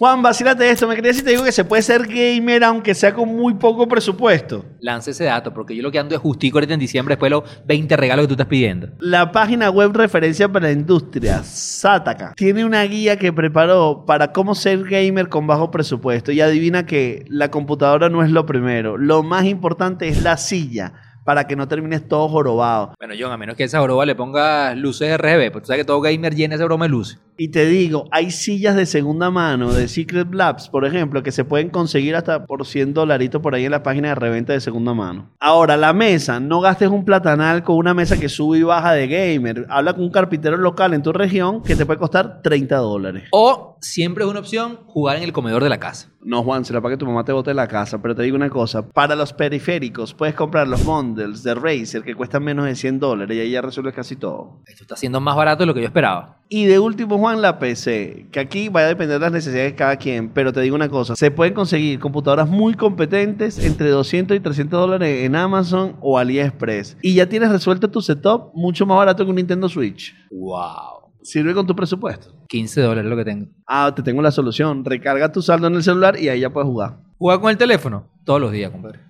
Juan, vacílate esto. Me quería si te digo que se puede ser gamer aunque sea con muy poco presupuesto. Lance ese dato, porque yo lo que ando es justico ahorita en diciembre después de los 20 regalos que tú estás pidiendo. La página web referencia para la industria, Sataka, tiene una guía que preparó para cómo ser gamer con bajo presupuesto. Y adivina que la computadora no es lo primero. Lo más importante es la silla para que no termines todo jorobado. Bueno, John, a menos que esa joroba le pongas luces RGB, porque tú sabes que todo gamer llena esa broma de luces. Y te digo, hay sillas de segunda mano de Secret Labs, por ejemplo, que se pueden conseguir hasta por 100 dolaritos por ahí en la página de reventa de segunda mano. Ahora, la mesa, no gastes un platanal con una mesa que sube y baja de gamer. Habla con un carpintero local en tu región que te puede costar 30 dólares. O siempre es una opción jugar en el comedor de la casa. No, Juan, será para que tu mamá te bote de la casa, pero te digo una cosa, para los periféricos puedes comprar los bundles de Razer que cuestan menos de 100 dólares y ahí ya resuelves casi todo. Esto está siendo más barato de lo que yo esperaba. Y de último, Juan, la PC, que aquí va a depender de las necesidades de cada quien, pero te digo una cosa, se pueden conseguir computadoras muy competentes entre 200 y 300 dólares en Amazon o AliExpress. Y ya tienes resuelto tu setup mucho más barato que un Nintendo Switch. ¡Wow! Sirve con tu presupuesto. 15 dólares lo que tengo. Ah, te tengo la solución. Recarga tu saldo en el celular y ahí ya puedes jugar. ¿Jugar con el teléfono? Todos los días, compadre.